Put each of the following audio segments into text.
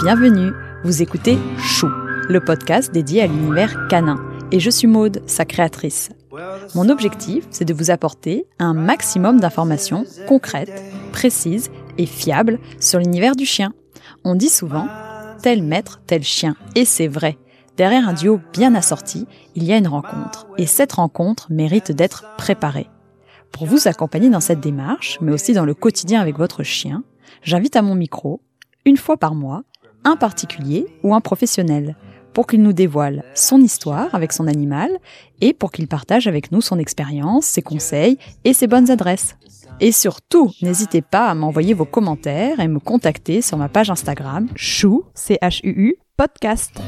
bienvenue. Vous écoutez Chou, le podcast dédié à l'univers canin. Et je suis Maude, sa créatrice. Mon objectif, c'est de vous apporter un maximum d'informations concrètes, précises et fiables sur l'univers du chien. On dit souvent tel maître, tel chien. Et c'est vrai. Derrière un duo bien assorti, il y a une rencontre. Et cette rencontre mérite d'être préparée. Pour vous accompagner dans cette démarche, mais aussi dans le quotidien avec votre chien, j'invite à mon micro, une fois par mois, un particulier ou un professionnel, pour qu'il nous dévoile son histoire avec son animal et pour qu'il partage avec nous son expérience, ses conseils et ses bonnes adresses. Et surtout, n'hésitez pas à m'envoyer vos commentaires et me contacter sur ma page Instagram chou, c podcast.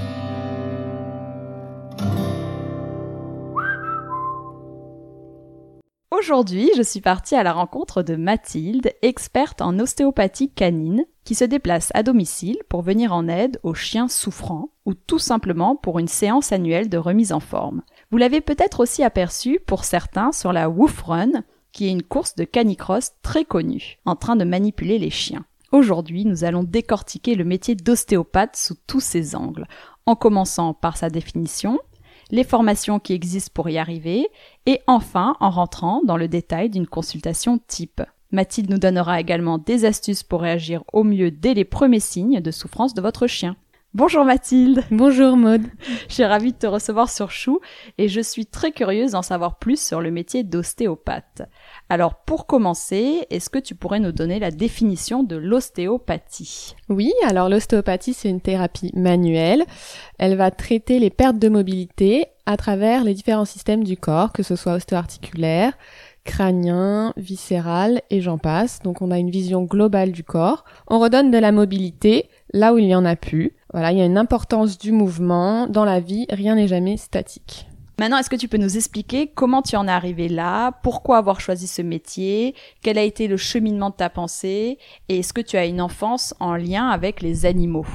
Aujourd'hui, je suis partie à la rencontre de Mathilde, experte en ostéopathie canine, qui se déplace à domicile pour venir en aide aux chiens souffrants ou tout simplement pour une séance annuelle de remise en forme. Vous l'avez peut-être aussi aperçu pour certains sur la Woof Run, qui est une course de canicross très connue, en train de manipuler les chiens. Aujourd'hui, nous allons décortiquer le métier d'ostéopathe sous tous ses angles, en commençant par sa définition, les formations qui existent pour y arriver, et enfin en rentrant dans le détail d'une consultation type. Mathilde nous donnera également des astuces pour réagir au mieux dès les premiers signes de souffrance de votre chien. Bonjour Mathilde. Bonjour Maude. Je suis ravie de te recevoir sur Chou et je suis très curieuse d'en savoir plus sur le métier d'ostéopathe. Alors pour commencer, est-ce que tu pourrais nous donner la définition de l'ostéopathie? Oui, alors l'ostéopathie c'est une thérapie manuelle. Elle va traiter les pertes de mobilité à travers les différents systèmes du corps, que ce soit ostéo-articulaire, crânien, viscéral et j'en passe. Donc on a une vision globale du corps. On redonne de la mobilité là où il n'y en a plus. Voilà, il y a une importance du mouvement dans la vie, rien n'est jamais statique. Maintenant, est-ce que tu peux nous expliquer comment tu en es arrivé là, pourquoi avoir choisi ce métier, quel a été le cheminement de ta pensée, et est-ce que tu as une enfance en lien avec les animaux?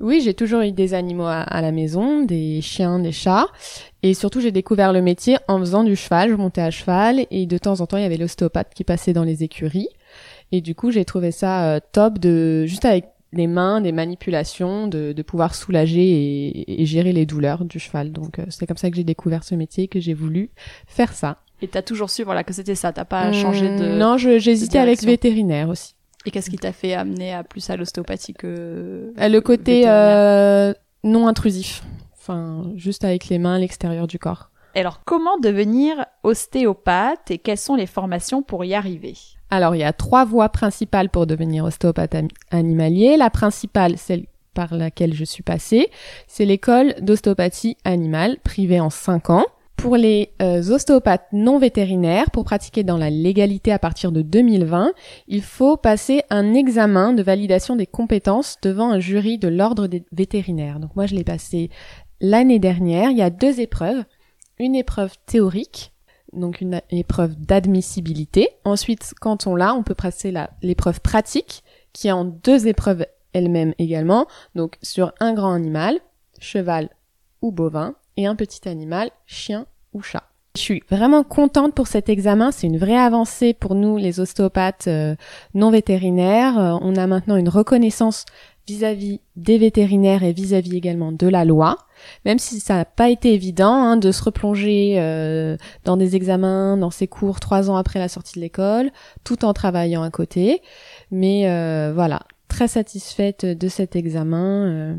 Oui, j'ai toujours eu des animaux à, la maison, des chiens, des chats. Et surtout, j'ai découvert le métier en faisant du cheval. Je montais à cheval et de temps en temps, il y avait l'ostéopathe qui passait dans les écuries. Et du coup, j'ai trouvé ça euh, top de, juste avec les mains, des manipulations, de, de pouvoir soulager et, et, gérer les douleurs du cheval. Donc, euh, c'est comme ça que j'ai découvert ce métier, que j'ai voulu faire ça. Et t'as toujours su, voilà, que c'était ça. T'as pas changé de. Non, j'hésitais avec vétérinaire aussi. Et qu'est-ce qui t'a fait amener à plus à l'ostéopathie que euh, le côté euh, non intrusif, enfin juste avec les mains, l'extérieur du corps. alors, comment devenir ostéopathe et quelles sont les formations pour y arriver? Alors, il y a trois voies principales pour devenir ostéopathe animalier. La principale, celle par laquelle je suis passée, c'est l'école d'ostéopathie animale privée en 5 ans. Pour les euh, ostéopathes non vétérinaires, pour pratiquer dans la légalité à partir de 2020, il faut passer un examen de validation des compétences devant un jury de l'ordre des vétérinaires. Donc moi je l'ai passé l'année dernière. Il y a deux épreuves. Une épreuve théorique, donc une épreuve d'admissibilité. Ensuite, quand on l'a, on peut passer l'épreuve pratique, qui est en deux épreuves elles-mêmes également. Donc sur un grand animal, cheval ou bovin, et un petit animal, chien ou chat. Je suis vraiment contente pour cet examen. C'est une vraie avancée pour nous, les ostéopathes euh, non vétérinaires. Euh, on a maintenant une reconnaissance vis-à-vis des vétérinaires et vis-à-vis également de la loi. Même si ça n'a pas été évident hein, de se replonger euh, dans des examens, dans ces cours trois ans après la sortie de l'école, tout en travaillant à côté. Mais voilà, très satisfaite de cet examen.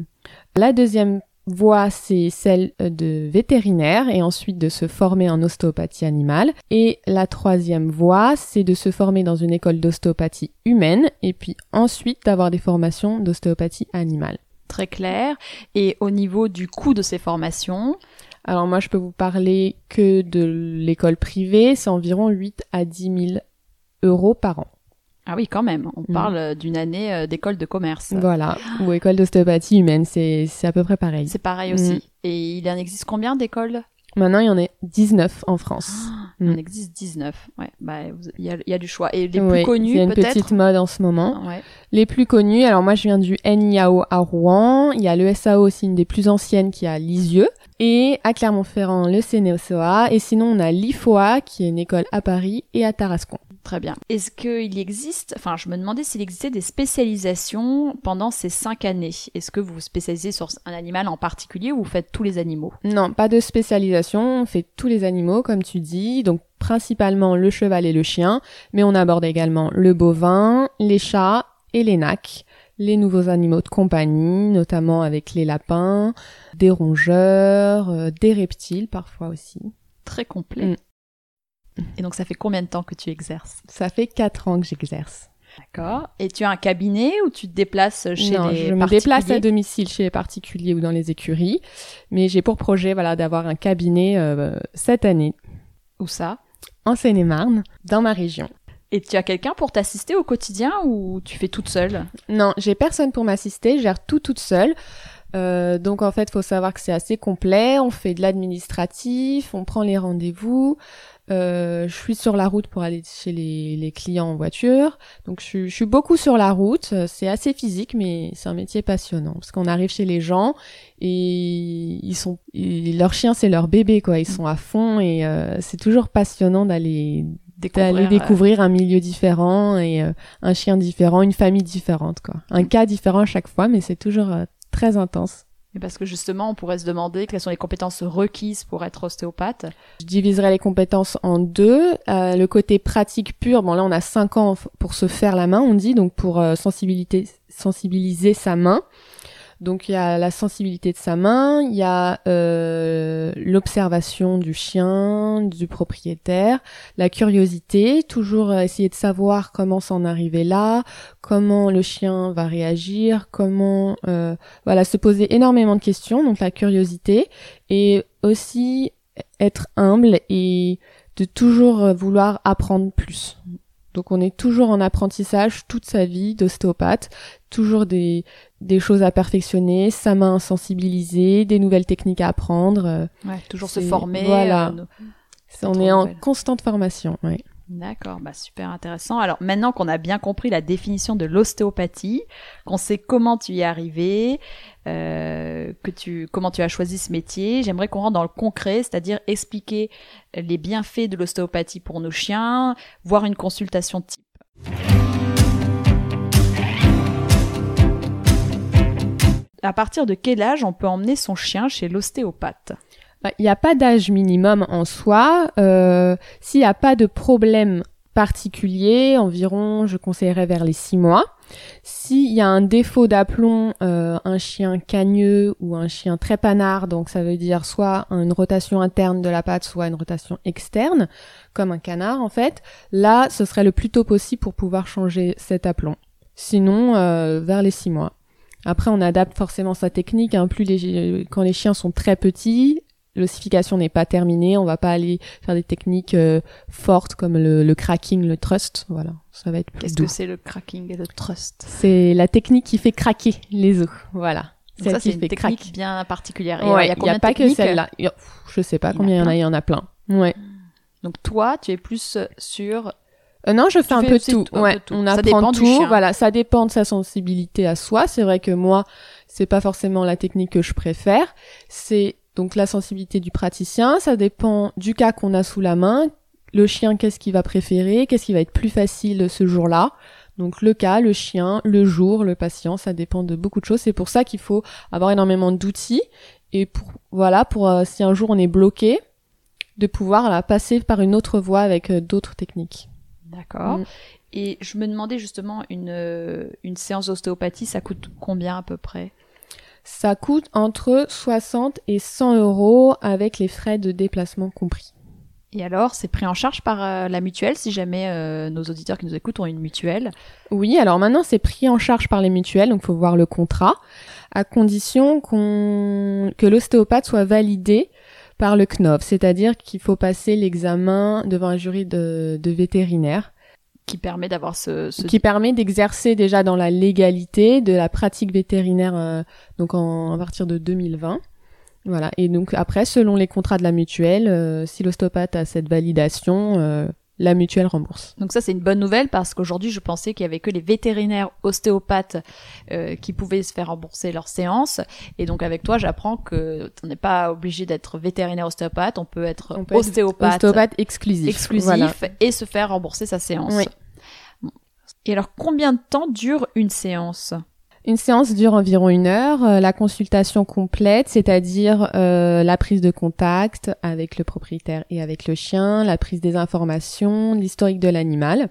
La deuxième voie, c'est celle euh, de vétérinaire et ensuite de se former en ostéopathie animale. Et la troisième voie, c'est de se former dans une école d'ostéopathie humaine et puis ensuite d'avoir des formations d'ostéopathie animale. Très clair. Et au niveau du coût de ces formations, alors moi, je peux vous parler que de l'école privée, c'est environ 8 à 10 000 euros par an. Ah oui, quand même. On mm. parle euh, d'une année euh, d'école de commerce. Voilà, ou école d'ostéopathie humaine, c'est à peu près pareil. C'est pareil aussi. Mm. Et il en existe combien d'écoles? Maintenant, il y en a 19 en France. Ah, il en mm. existe 19. Ouais, bah il y a, y a, du choix. Et les plus connus, Il y a une petite mode en ce moment. Ouais. Les plus connus, alors moi je viens du NIAO à Rouen. Il y a le SAO aussi, une des plus anciennes qui est à Lisieux. Et à Clermont-Ferrand, le CNEOCOA. Et sinon, on a l'IFOA, qui est une école à Paris et à Tarascon. Très bien. Est-ce qu'il existe, enfin, je me demandais s'il existait des spécialisations pendant ces cinq années. Est-ce que vous vous spécialisez sur un animal en particulier ou vous faites tous les animaux? Non, pas de spécialisation. On fait tous les animaux, comme tu dis. Donc, principalement le cheval et le chien, mais on aborde également le bovin, les chats et les nacs les nouveaux animaux de compagnie, notamment avec les lapins, des rongeurs, euh, des reptiles parfois aussi. Très complet. Mm. Et donc ça fait combien de temps que tu exerces? Ça fait quatre ans que j'exerce. D'accord. Et tu as un cabinet ou tu te déplaces chez non, les je me déplace à domicile chez les particuliers ou dans les écuries, mais j'ai pour projet voilà d'avoir un cabinet euh, cette année. Où ça? En Seine-et-Marne, dans ma région. Et tu as quelqu'un pour t'assister au quotidien ou tu fais toute seule? Non, j'ai personne pour m'assister, je gère tout toute seule. Euh, donc en fait, faut savoir que c'est assez complet. On fait de l'administratif, on prend les rendez-vous. Euh, je suis sur la route pour aller chez les, les clients en voiture. Donc je, je, suis beaucoup sur la route. C'est assez physique, mais c'est un métier passionnant parce qu'on arrive chez les gens et ils sont, leur chien c'est leur bébé quoi. Ils sont à fond et euh, c'est toujours passionnant d'aller d'aller découvrir un milieu différent et euh, un chien différent, une famille différente quoi. Un cas différent à chaque fois, mais c'est toujours euh, très intense. Et parce que justement, on pourrait se demander quelles sont les compétences requises pour être ostéopathe. Je diviserai les compétences en deux. Euh, le côté pratique pur, bon là on a cinq ans pour se faire la main, on dit, donc pour sensibiliser, sensibiliser sa main. Donc il y a la sensibilité de sa main, il y a euh, l'observation du chien, du propriétaire, la curiosité, toujours essayer de savoir comment s'en arriver là, comment le chien va réagir, comment euh, voilà se poser énormément de questions, donc la curiosité et aussi être humble et de toujours vouloir apprendre plus. Donc on est toujours en apprentissage toute sa vie d'ostéopathe, toujours des, des choses à perfectionner, sa main sensibilisée, des nouvelles techniques à apprendre. Euh, ouais, toujours se former. Voilà. Euh, on est en constante formation. Ouais. D'accord, bah super intéressant. Alors maintenant qu'on a bien compris la définition de l'ostéopathie, qu'on sait comment tu y es arrivé, euh, que tu comment tu as choisi ce métier, j'aimerais qu'on rentre dans le concret, c'est-à-dire expliquer les bienfaits de l'ostéopathie pour nos chiens, voir une consultation type. À partir de quel âge on peut emmener son chien chez l'ostéopathe? Bah, il n'y a pas d'âge minimum en soi. Euh, S'il n'y a pas de problème particulier, environ, je conseillerais vers les six mois. S'il y a un défaut d'aplomb, euh, un chien cagneux ou un chien très panard, donc ça veut dire soit une rotation interne de la patte, soit une rotation externe, comme un canard en fait, là, ce serait le plus tôt possible pour pouvoir changer cet aplomb. Sinon, euh, vers les six mois. Après, on adapte forcément sa technique. Hein. Plus les, quand les chiens sont très petits, l'ossification n'est pas terminée, on va pas aller faire des techniques euh, fortes comme le, cracking, le trust, voilà, ça va être plus Qu'est-ce que c'est le cracking et le trust C'est la technique qui fait craquer les os, voilà. ça c'est une technique bien particulière. il y a, pas que celle-là. Je sais pas combien il y en a, il y en a plein. Ouais. Donc toi, tu es plus sur euh, non, je fais un peu tout. ouais, on apprend tout. Voilà, ça dépend de sa sensibilité à soi. C'est vrai que moi, c'est pas forcément la technique que je préfère. C'est donc la sensibilité du praticien, ça dépend du cas qu'on a sous la main. Le chien, qu'est-ce qu'il va préférer, qu'est-ce qui va être plus facile ce jour-là? Donc le cas, le chien, le jour, le patient, ça dépend de beaucoup de choses. C'est pour ça qu'il faut avoir énormément d'outils et pour voilà, pour euh, si un jour on est bloqué, de pouvoir passer par une autre voie avec euh, d'autres techniques. D'accord. Mm. Et je me demandais justement une euh, une séance d'ostéopathie, ça coûte combien à peu près? Ça coûte entre 60 et 100 euros avec les frais de déplacement compris. Et alors, c'est pris en charge par euh, la mutuelle si jamais euh, nos auditeurs qui nous écoutent ont une mutuelle? Oui, alors maintenant c'est pris en charge par les mutuelles, donc il faut voir le contrat, à condition qu'on que l'ostéopathe soit validé par le CNOV, c'est-à-dire qu'il faut passer l'examen devant un jury de, de vétérinaire qui permet d'avoir ce, qui permet d'exercer déjà dans la légalité de la pratique vétérinaire euh, donc en, à partir de 2020 voilà. Et donc après selon les contrats de la mutuelle euh, si l'ostéopathe a cette validation euh, la mutuelle rembourse. Donc ça c'est une bonne nouvelle parce qu'aujourd'hui je pensais qu'il y avait que les vétérinaires ostéopathes euh, qui pouvaient se faire rembourser leurs séances et donc avec toi j'apprends que on n'est pas obligé d'être vétérinaire ostéopathe, on peut être ostéopathe, ostéopathe exclusif, exclusif et se faire rembourser sa séance. Oui. Et alors combien de temps dure une séance? Une séance dure environ une heure. Euh, la consultation complète, c'est-à-dire euh, la prise de contact avec le propriétaire et avec le chien, la prise des informations, l'historique de l'animal,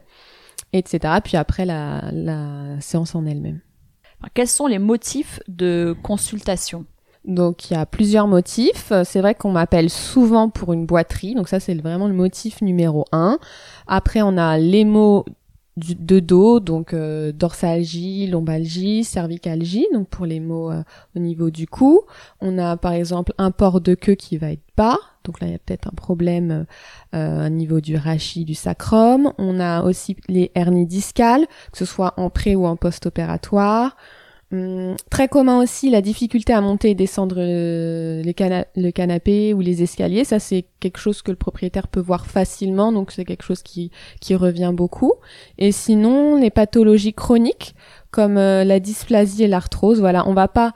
etc. Puis après la, la séance en elle-même. Quels sont les motifs de consultation? Donc il y a plusieurs motifs. C'est vrai qu'on m'appelle souvent pour une boiterie, donc ça c'est vraiment le motif numéro un. Après on a les de dos, donc euh, dorsalgie, lombalgie, cervicalgie, donc pour les mots euh, au niveau du cou. On a par exemple un port de queue qui va être bas, donc là il y a peut-être un problème euh, au niveau du rachis, du sacrum. On a aussi les hernies discales, que ce soit en pré ou en post-opératoire. Hum, très commun aussi la difficulté à monter et descendre euh, le canapé ou les escaliers. Ça, c'est quelque chose que le propriétaire peut voir facilement, donc c'est quelque chose qui, qui revient beaucoup. Et sinon, les pathologies chroniques comme euh, la dysplasie et l'arthrose, voilà, on va pas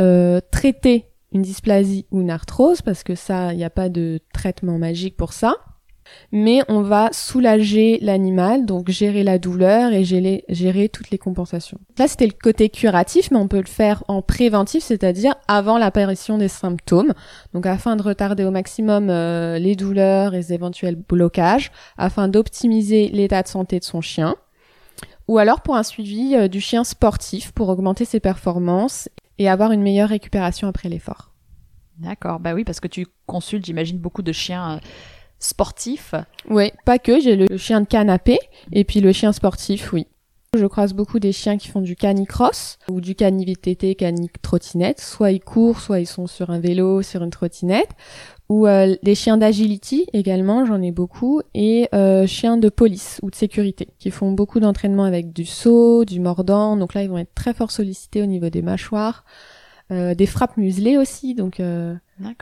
euh, traiter une dysplasie ou une arthrose parce que ça, il n'y a pas de traitement magique pour ça mais on va soulager l'animal, donc gérer la douleur et gérer, toutes les compensations. Là, c'était le côté curatif, mais on peut le faire en préventif, c'est-à-dire avant l'apparition des symptômes, donc afin de retarder au maximum euh, les douleurs et les éventuels blocages, afin d'optimiser l'état de santé de son chien, ou alors pour un suivi euh, du chien sportif pour augmenter ses performances et avoir une meilleure récupération après l'effort. D'accord, bah oui, parce que tu consultes, j'imagine, beaucoup de chiens euh, sportif Oui, pas que, j'ai le chien de canapé et puis le chien sportif, oui. Je croise beaucoup des chiens qui font du canicross ou du cani-VTT, cani-trottinette. Soit ils courent, soit ils sont sur un vélo, sur une trottinette. Ou euh, des chiens d'agility également, j'en ai beaucoup. Et euh, chiens de police ou de sécurité qui font beaucoup d'entraînement avec du saut, du mordant. Donc là, ils vont être très fort sollicités au niveau des mâchoires. Euh, des frappes muselées aussi, donc euh,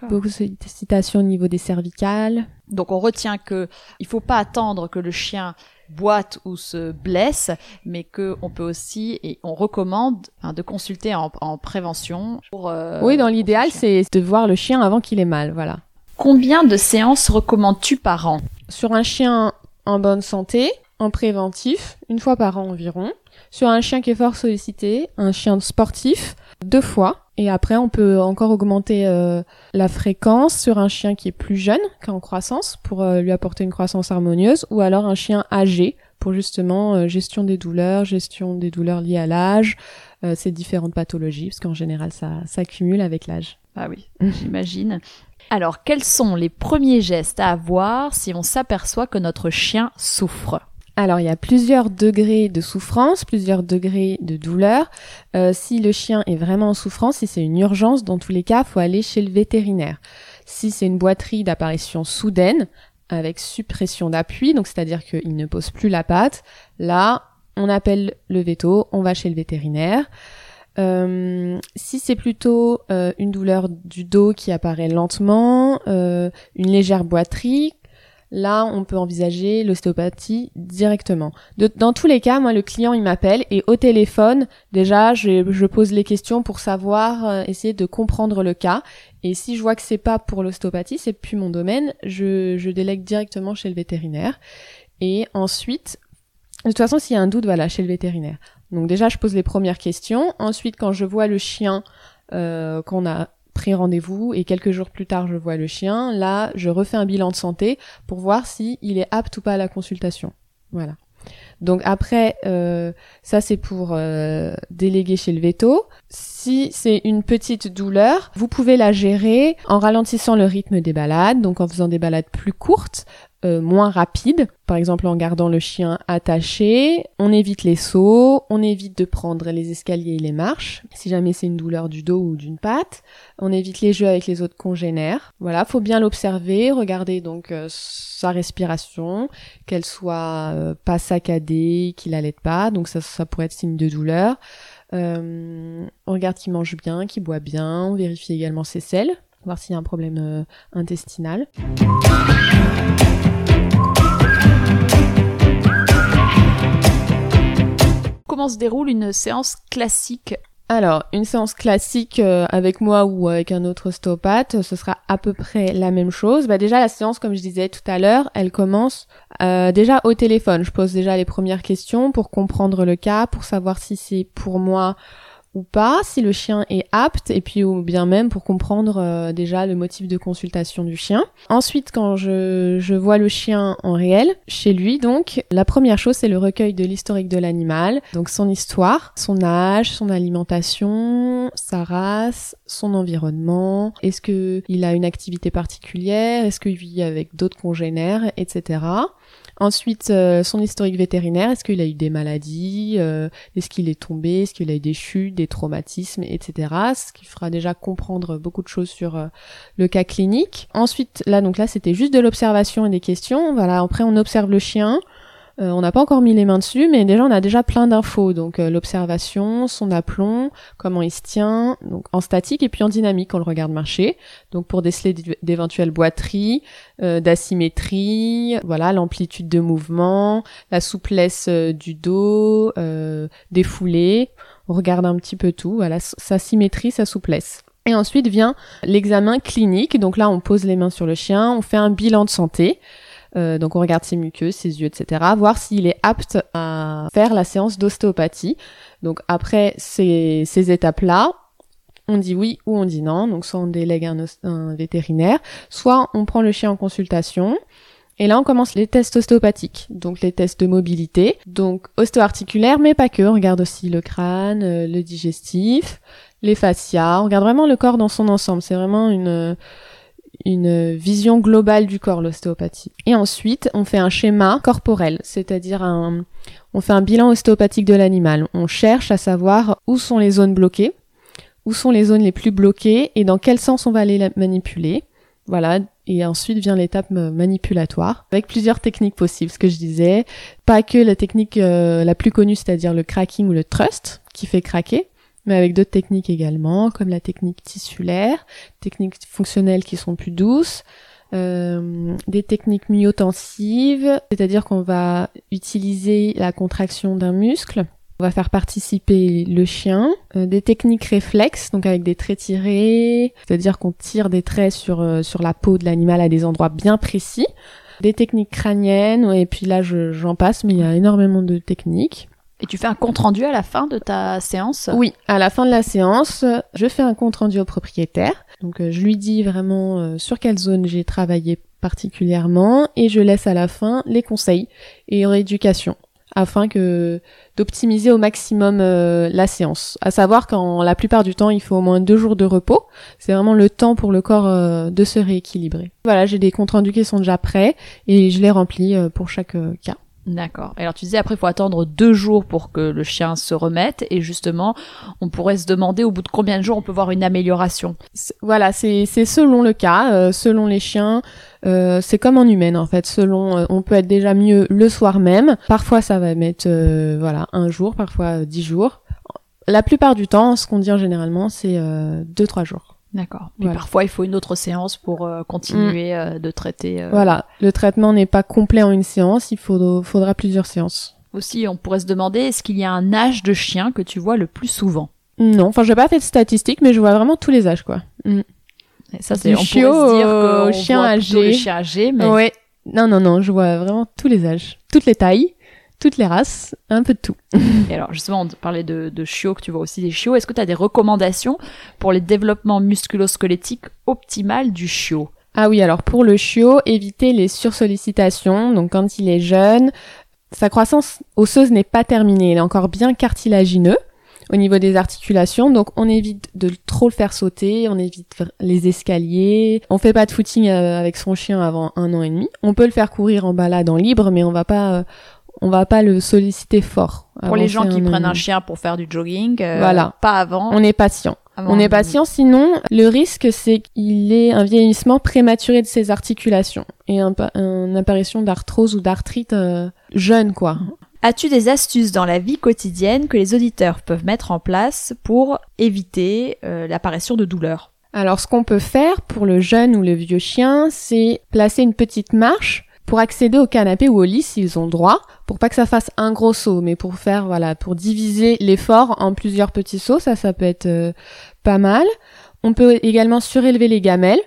beaucoup de sollicitations au niveau des cervicales. Donc on retient que il faut pas attendre que le chien boite ou se blesse, mais que on peut aussi et on recommande hein, de consulter en, prévention. Pour, euh, oui, dans l'idéal, c'est de voir le chien avant qu'il ait mal, voilà. Combien de séances recommandes-tu par an? Sur un chien en bonne santé, en préventif, une fois par an environ. Sur un chien qui est fort sollicité, un chien sportif, deux fois. Et après, on peut encore augmenter euh, la fréquence sur un chien qui est plus jeune, qui est en croissance, pour euh, lui apporter une croissance harmonieuse, ou alors un chien âgé, pour justement euh, gestion des douleurs, gestion des douleurs liées à l'âge, ces différentes pathologies, parce qu'en général, ça s'accumule avec l'âge. Ah oui, j'imagine. Alors, quels sont les premiers gestes à avoir si on s'aperçoit que notre chien souffre? Alors il y a plusieurs degrés de souffrance, plusieurs degrés de douleur. Euh, si le chien est vraiment en souffrance, si c'est une urgence, dans tous les cas, faut aller chez le vétérinaire. Si c'est une boiterie d'apparition soudaine, avec suppression d'appui, donc c'est-à-dire qu'il ne pose plus la patte, là, on appelle le veto, on va chez le vétérinaire. Euh, si c'est plutôt euh, une douleur du dos qui apparaît lentement, une légère boiterie, là, on peut envisager l'ostéopathie directement. dans tous les cas, moi, le client, il m'appelle et au téléphone, déjà, je, pose les questions pour savoir, euh, essayer de comprendre le cas. Et si je vois que c'est pas pour l'ostéopathie, c'est plus mon domaine, je, délègue directement chez le vétérinaire. Et ensuite, de toute façon, s'il y a un doute, voilà, chez le vétérinaire. Donc déjà, je pose les premières questions. Ensuite, quand je vois le chien euh, qu'on a pris rendez-vous et quelques jours plus tard je vois le chien, là je refais un bilan de santé pour voir si il est apte ou pas à la consultation. Voilà. Donc après, euh, ça c'est pour euh, déléguer chez le veto. Si c'est une petite douleur, vous pouvez la gérer en ralentissant le rythme des balades, donc en faisant des balades plus courtes, euh, moins rapide, par exemple en gardant le chien attaché, on évite les sauts, on évite de prendre les escaliers et les marches, si jamais c'est une douleur du dos ou d'une patte, on évite les jeux avec les autres congénères. Voilà, faut bien l'observer, regarder donc euh, sa respiration, qu'elle soit euh, pas saccadée, qu'il allait pas, donc ça, ça pourrait être signe de douleur. on regarde qu'il mange bien, qu'il boit bien, on vérifie également ses selles, voir s'il y a un problème intestinal. Comment se déroule une séance classique alors, une séance classique euh, avec moi ou avec un autre ostéopathe, ce sera à peu près la même chose. Bah déjà, la séance, comme je disais tout à l'heure, elle commence euh, déjà au téléphone. Je pose déjà les premières questions pour comprendre le cas, pour savoir si c'est pour moi ou pas, si le chien est apte, et puis ou bien même pour comprendre euh, déjà le motif de consultation du chien. Ensuite, quand je, je vois le chien en réel, chez lui, donc, la première chose, c'est le recueil de l'historique de l'animal, donc son histoire, son âge, son alimentation, sa race, son environnement, est-ce que il a une activité particulière, est-ce qu'il vit avec d'autres congénères, etc. Ensuite, euh, son historique vétérinaire, est-ce qu'il a eu des maladies, euh, est-ce qu'il est tombé, est-ce qu'il a eu des chutes, des traumatismes, etc. Ce qui fera déjà comprendre beaucoup de choses sur euh, le cas clinique. Ensuite, là, donc là, c'était juste de l'observation et des questions. Voilà, après, on observe le chien. Euh, on n'a pas encore mis les mains dessus, mais déjà on a déjà plein d'infos. Donc euh, l'observation, son aplomb, comment il se tient, donc en statique et puis en dynamique, on le regarde marcher. Donc pour déceler d'éventuelles boiteries, euh, d'asymétrie, voilà l'amplitude de mouvement, la souplesse du dos, des foulées. On regarde un petit peu tout, voilà sa symétrie, sa souplesse. Et ensuite vient l'examen clinique. Donc là, on pose les mains sur le chien, on fait un bilan de santé. Euh, donc on regarde ses muqueuses, ses yeux, etc. Voir s'il est apte à faire la séance d'ostéopathie. Donc après ces, étapes-là, on dit oui ou on dit non. Donc soit on délègue un, un, vétérinaire, soit on prend le chien en consultation. Et là, on commence les tests ostéopathiques, donc les tests de mobilité, donc ostéo-articulaire, mais pas que. On regarde aussi le crâne, euh, le digestif, les fascias. On regarde vraiment le corps dans son ensemble. C'est vraiment une une vision globale du corps, l'ostéopathie. Et ensuite, on fait un schéma corporel, c'est-à-dire un, on fait un bilan ostéopathique de l'animal. On cherche à savoir où sont les zones bloquées, où sont les zones les plus bloquées et dans quel sens on va aller manipuler. Voilà. Et ensuite vient l'étape manipulatoire, avec plusieurs techniques possibles, ce que je disais. Pas que la technique euh, la plus connue, c'est-à-dire le cracking ou le thrust, qui fait craquer, mais avec d'autres techniques également, comme la technique tissulaire, techniques fonctionnelles qui sont plus douces, euh, des techniques myotensives, c'est-à-dire qu'on va utiliser la contraction d'un muscle, on va faire participer le chien, euh, des techniques réflexes, donc avec des traits tirés, c'est-à-dire qu'on tire des traits sur, euh, sur la peau de l'animal à des endroits bien précis, des techniques crâniennes, et puis là j'en passe, mais il y a énormément de techniques. Et tu fais un compte rendu à la fin de ta séance Oui, à la fin de la séance, je fais un compte rendu au propriétaire. Donc euh, je lui dis vraiment euh, sur quelle zone j'ai travaillé particulièrement et je laisse à la fin les conseils et rééducation afin que d'optimiser au maximum euh, la séance. À savoir qu'en la plupart du temps, il faut au moins deux jours de repos. C'est vraiment le temps pour le corps de se rééquilibrer. Voilà, j'ai des comptes rendus qui sont déjà prêts et je les remplis pour chaque cas. D'accord. Alors tu disais après il faut attendre deux jours pour que le chien se remette et justement on pourrait se demander au bout de combien de jours on peut voir une amélioration? Voilà, c'est selon le cas, euh, selon les chiens. Euh, c'est comme en humaine en fait. Selon, euh, on peut être déjà mieux le soir même. Parfois ça va mettre voilà un jour, parfois dix jours. La plupart du temps, ce qu'on dit généralement, c'est deux trois jours. D'accord. Mais parfois, il faut une autre séance pour euh, continuer mm. euh, de traiter. Euh, voilà, le traitement n'est pas complet en une séance, il faudra plusieurs séances. Aussi, on pourrait se demander, est-ce qu'il y a un âge de chien que tu vois le plus souvent? Non, enfin, je n'ai pas fait de statistiques, mais je vois vraiment tous les âges, quoi. Mm. ça, c'est on chiot pourrait se dire que chien âgé. Les chiens âgés, mais... Ouais. Non, non, non, je vois vraiment tous les âges, toutes les tailles toutes les races, un peu de tout. Et alors justement, on parlait de, de chiots, que tu vois aussi des chiots. Est-ce que tu as des recommandations pour les développements musculo-squelettiques optimal du chiot? Ah oui, alors pour le chiot, éviter les sursollicitations. Donc quand il est jeune, sa croissance osseuse n'est pas terminée, il est encore bien cartilagineux au niveau des articulations. Donc on évite de trop le faire sauter, on évite les escaliers. On fait pas de footing euh, avec son chien avant un an et demi. On peut le faire courir en balade en libre, mais on va pas euh, on va pas le solliciter fort. Pour les gens qui prennent un chien pour faire du jogging, euh, voilà. pas avant. On est patient. on est patient, sinon le risque c'est qu'il ait un vieillissement prématuré de ses articulations et un, une apparition d'arthrose ou d'arthrite euh, jeune quoi. As-tu des astuces dans la vie quotidienne que les auditeurs peuvent mettre en place pour éviter euh, l'apparition de douleurs? Alors ce qu'on peut faire pour le jeune ou le vieux chien, c'est placer une petite marche pour accéder au canapé ou au lit s'ils ont droit, pour pas que ça fasse un gros saut, mais pour faire voilà, pour diviser l'effort en plusieurs petits sauts, ça ça peut être euh, pas mal. On peut également surélever les gamelles.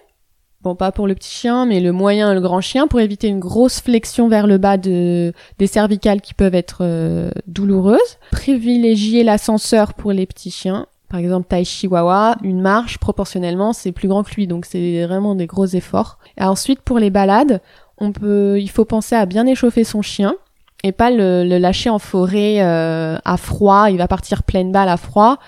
Bon, pas pour le petit chien, mais le moyen et le grand chien pour éviter une grosse flexion vers le bas de, des cervicales qui peuvent être euh, douloureuses. Privilégier l'ascenseur pour les petits chiens. Par exemple, Tai Chihuahua, une marche, proportionnellement, c'est plus grand que lui, donc c'est vraiment des gros efforts. Et ensuite, pour les balades, on peut, il faut penser à bien échauffer son chien et pas le, lâcher en forêt euh, à froid. Il va partir pleine balle à froid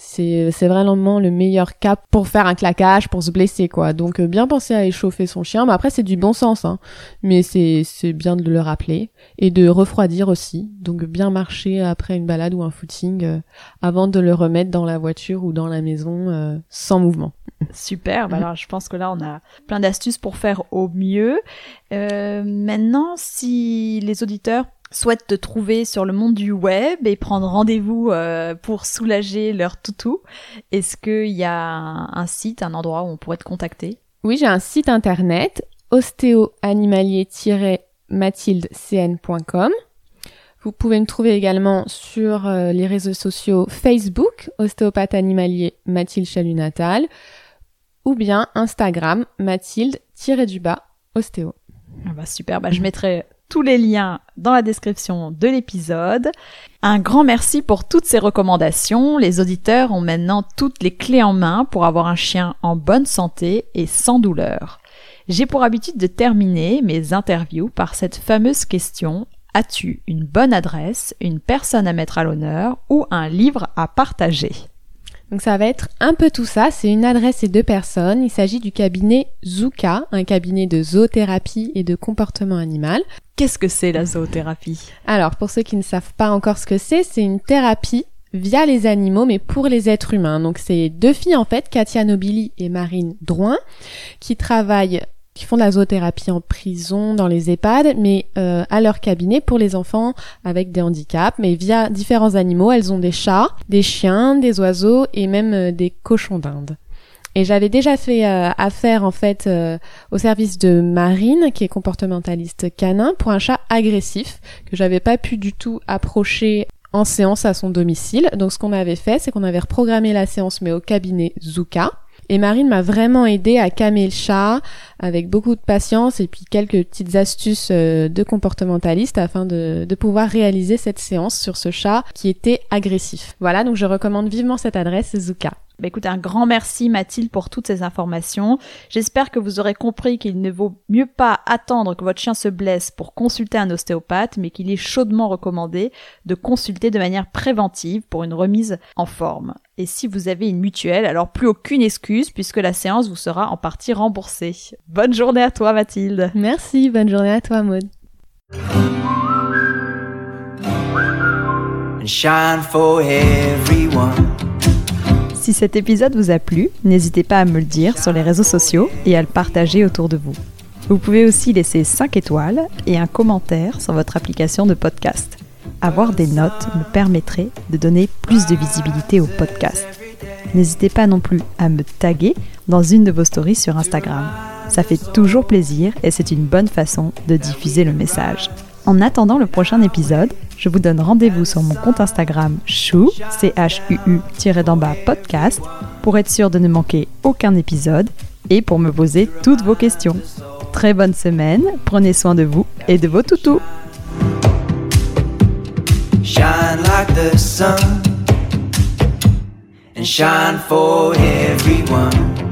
c'est c'est vraiment le meilleur cap pour faire un claquage, pour se blesser quoi. Donc euh, bien penser à échauffer son chien, mais après c'est du bon sens, hein. mais c'est c'est bien de le rappeler et de refroidir aussi. Donc bien marcher après une balade ou un footing euh, avant de le remettre dans la voiture ou dans la maison euh, sans mouvement. Super. Bah alors je pense que là on a plein d'astuces pour faire au mieux. maintenant, si les auditeurs souhaitent te trouver sur le monde du web et prendre rendez-vous euh, pour soulager leur toutou, est-ce qu'il y a un, site, un endroit où on pourrait te contacter? Oui, j'ai un site internet ostéoanimalier-mathildecn.com. Vous pouvez me trouver également sur euh, les réseaux sociaux Facebook, ostéopathe animalier Mathilde Chalunatal, ou bien Instagram, Mathilde-du-bas ostéo. Ah bah super, bah je mettrai tous les liens dans la description de l'épisode. Un grand merci pour toutes ces recommandations. Les auditeurs ont maintenant toutes les clés en main pour avoir un chien en bonne santé et sans douleur. J'ai pour habitude de terminer mes interviews par cette fameuse question As-tu une bonne adresse, une personne à mettre à l'honneur ou un livre à partager? Donc ça va être un peu tout ça, c'est une adresse et deux personnes. Il s'agit du cabinet Zuka, un cabinet de zoothérapie et de comportement animal. Qu'est-ce que c'est la zoothérapie? Alors pour ceux qui ne savent pas encore ce que c'est, c'est une thérapie via les animaux mais pour les êtres humains. Donc c'est deux filles en fait, Katia Nobili et Marine Drouin, qui travaillent qui font de la zoothérapie en prison, dans les EHPAD, mais euh, à leur cabinet pour les enfants avec des handicaps, mais via différents animaux. Elles ont des chats, des chiens, des oiseaux et même euh, des cochons d'Inde. Et j'avais déjà fait euh, affaire en fait au service de Marine, qui est comportementaliste canin, pour un chat agressif que j'avais pas pu du tout approcher en séance à son domicile. Donc ce qu'on avait fait, c'est qu'on avait reprogrammé la séance mais au cabinet Zuka. Et Marine m'a vraiment aidé à calmer le chat avec beaucoup de patience et puis quelques petites astuces euh, de comportementaliste afin de, de pouvoir réaliser cette séance sur ce chat qui était agressif. Voilà, donc je recommande vivement cette adresse, Zuka. Bah écoute, un grand merci Mathilde pour toutes ces informations. J'espère que vous aurez compris qu'il ne vaut mieux pas attendre que votre chien se blesse pour consulter un ostéopathe, mais qu'il est chaudement recommandé de consulter de manière préventive pour une remise en forme. Et si vous avez une mutuelle, alors plus aucune excuse puisque la séance vous sera en partie remboursée. Bonne journée à toi Mathilde. Merci, bonne journée à toi Maud. Si cet épisode vous a plu, n'hésitez pas à me le dire sur les réseaux sociaux et à le partager autour de vous. Vous pouvez aussi laisser 5 étoiles et un commentaire sur votre application de podcast. Avoir des notes me permettrait de donner plus de visibilité au podcast. N'hésitez pas non plus à me taguer dans une de vos stories sur Instagram. Ça fait toujours plaisir et c'est une bonne façon de diffuser le message. En attendant le prochain épisode, je vous donne rendez-vous sur mon compte Instagram chou, c h u u podcast, pour être sûr de ne manquer aucun épisode et pour me poser toutes vos questions. Très bonne semaine, prenez soin de vous et de vos toutous. Shine like the sun and shine for everyone.